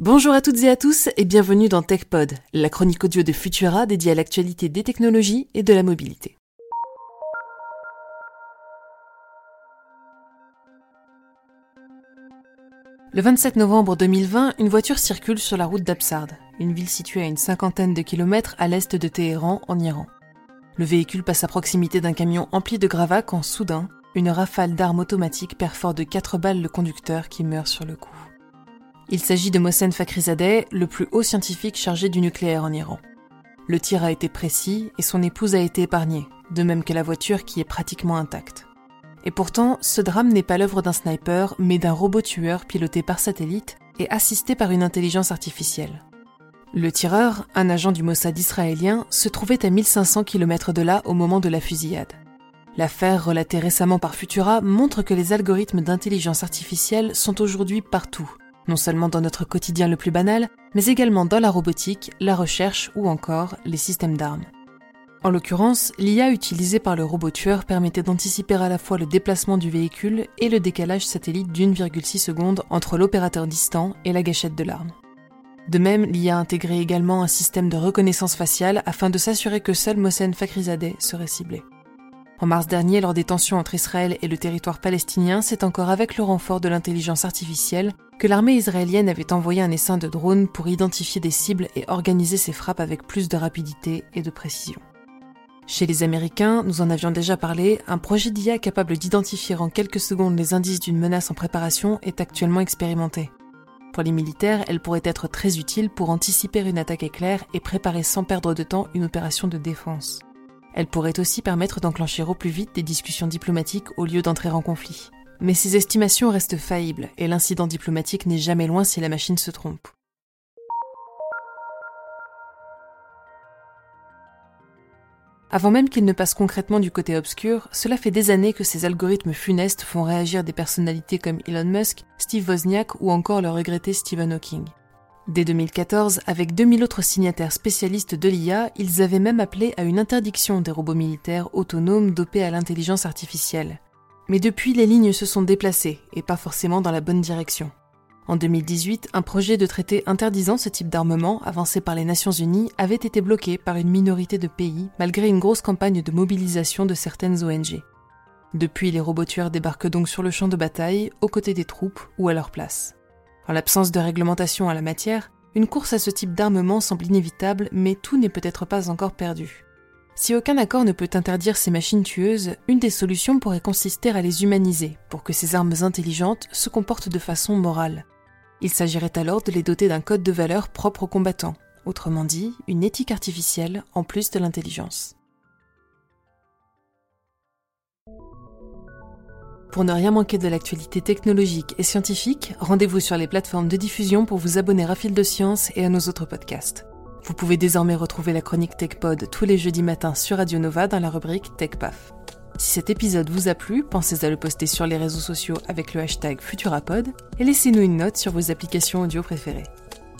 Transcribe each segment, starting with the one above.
Bonjour à toutes et à tous et bienvenue dans TechPod, la chronique audio de Futura dédiée à l'actualité des technologies et de la mobilité. Le 27 novembre 2020, une voiture circule sur la route d'Absard, une ville située à une cinquantaine de kilomètres à l'est de Téhéran, en Iran. Le véhicule passe à proximité d'un camion empli de gravats quand soudain, une rafale d'armes automatiques perfore de quatre balles le conducteur qui meurt sur le coup. Il s'agit de Mohsen Fakhrizadeh, le plus haut scientifique chargé du nucléaire en Iran. Le tir a été précis et son épouse a été épargnée, de même que la voiture qui est pratiquement intacte. Et pourtant, ce drame n'est pas l'œuvre d'un sniper, mais d'un robot tueur piloté par satellite et assisté par une intelligence artificielle. Le tireur, un agent du Mossad israélien, se trouvait à 1500 km de là au moment de la fusillade. L'affaire relatée récemment par Futura montre que les algorithmes d'intelligence artificielle sont aujourd'hui partout, non seulement dans notre quotidien le plus banal, mais également dans la robotique, la recherche ou encore les systèmes d'armes. En l'occurrence, l'IA utilisée par le robot tueur permettait d'anticiper à la fois le déplacement du véhicule et le décalage satellite d'1,6 seconde entre l'opérateur distant et la gâchette de l'arme. De même, l'IA a intégré également un système de reconnaissance faciale afin de s'assurer que seul Mohsen Fakhrizadeh serait ciblé. En mars dernier, lors des tensions entre Israël et le territoire palestinien, c'est encore avec le renfort de l'intelligence artificielle que l'armée israélienne avait envoyé un essaim de drones pour identifier des cibles et organiser ses frappes avec plus de rapidité et de précision. Chez les Américains, nous en avions déjà parlé, un projet d'IA capable d'identifier en quelques secondes les indices d'une menace en préparation est actuellement expérimenté. Pour les militaires, elle pourrait être très utile pour anticiper une attaque éclair et préparer sans perdre de temps une opération de défense. Elle pourrait aussi permettre d'enclencher au plus vite des discussions diplomatiques au lieu d'entrer en conflit. Mais ces estimations restent faillibles et l'incident diplomatique n'est jamais loin si la machine se trompe. Avant même qu'il ne passe concrètement du côté obscur, cela fait des années que ces algorithmes funestes font réagir des personnalités comme Elon Musk, Steve Wozniak ou encore le regretté Stephen Hawking. Dès 2014, avec 2000 autres signataires spécialistes de l'IA, ils avaient même appelé à une interdiction des robots militaires autonomes dopés à l'intelligence artificielle. Mais depuis, les lignes se sont déplacées, et pas forcément dans la bonne direction. En 2018, un projet de traité interdisant ce type d'armement, avancé par les Nations Unies, avait été bloqué par une minorité de pays, malgré une grosse campagne de mobilisation de certaines ONG. Depuis, les robots tueurs débarquent donc sur le champ de bataille, aux côtés des troupes ou à leur place. En l'absence de réglementation à la matière, une course à ce type d'armement semble inévitable, mais tout n'est peut-être pas encore perdu. Si aucun accord ne peut interdire ces machines tueuses, une des solutions pourrait consister à les humaniser pour que ces armes intelligentes se comportent de façon morale. Il s'agirait alors de les doter d'un code de valeur propre aux combattants, autrement dit, une éthique artificielle en plus de l'intelligence. Pour ne rien manquer de l'actualité technologique et scientifique, rendez-vous sur les plateformes de diffusion pour vous abonner à Fil de Science et à nos autres podcasts. Vous pouvez désormais retrouver la chronique TechPod tous les jeudis matins sur Radio Nova dans la rubrique TechPaf. Si cet épisode vous a plu, pensez à le poster sur les réseaux sociaux avec le hashtag Futurapod et laissez-nous une note sur vos applications audio préférées.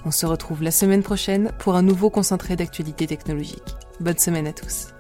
On se retrouve la semaine prochaine pour un nouveau concentré d'actualité technologique. Bonne semaine à tous.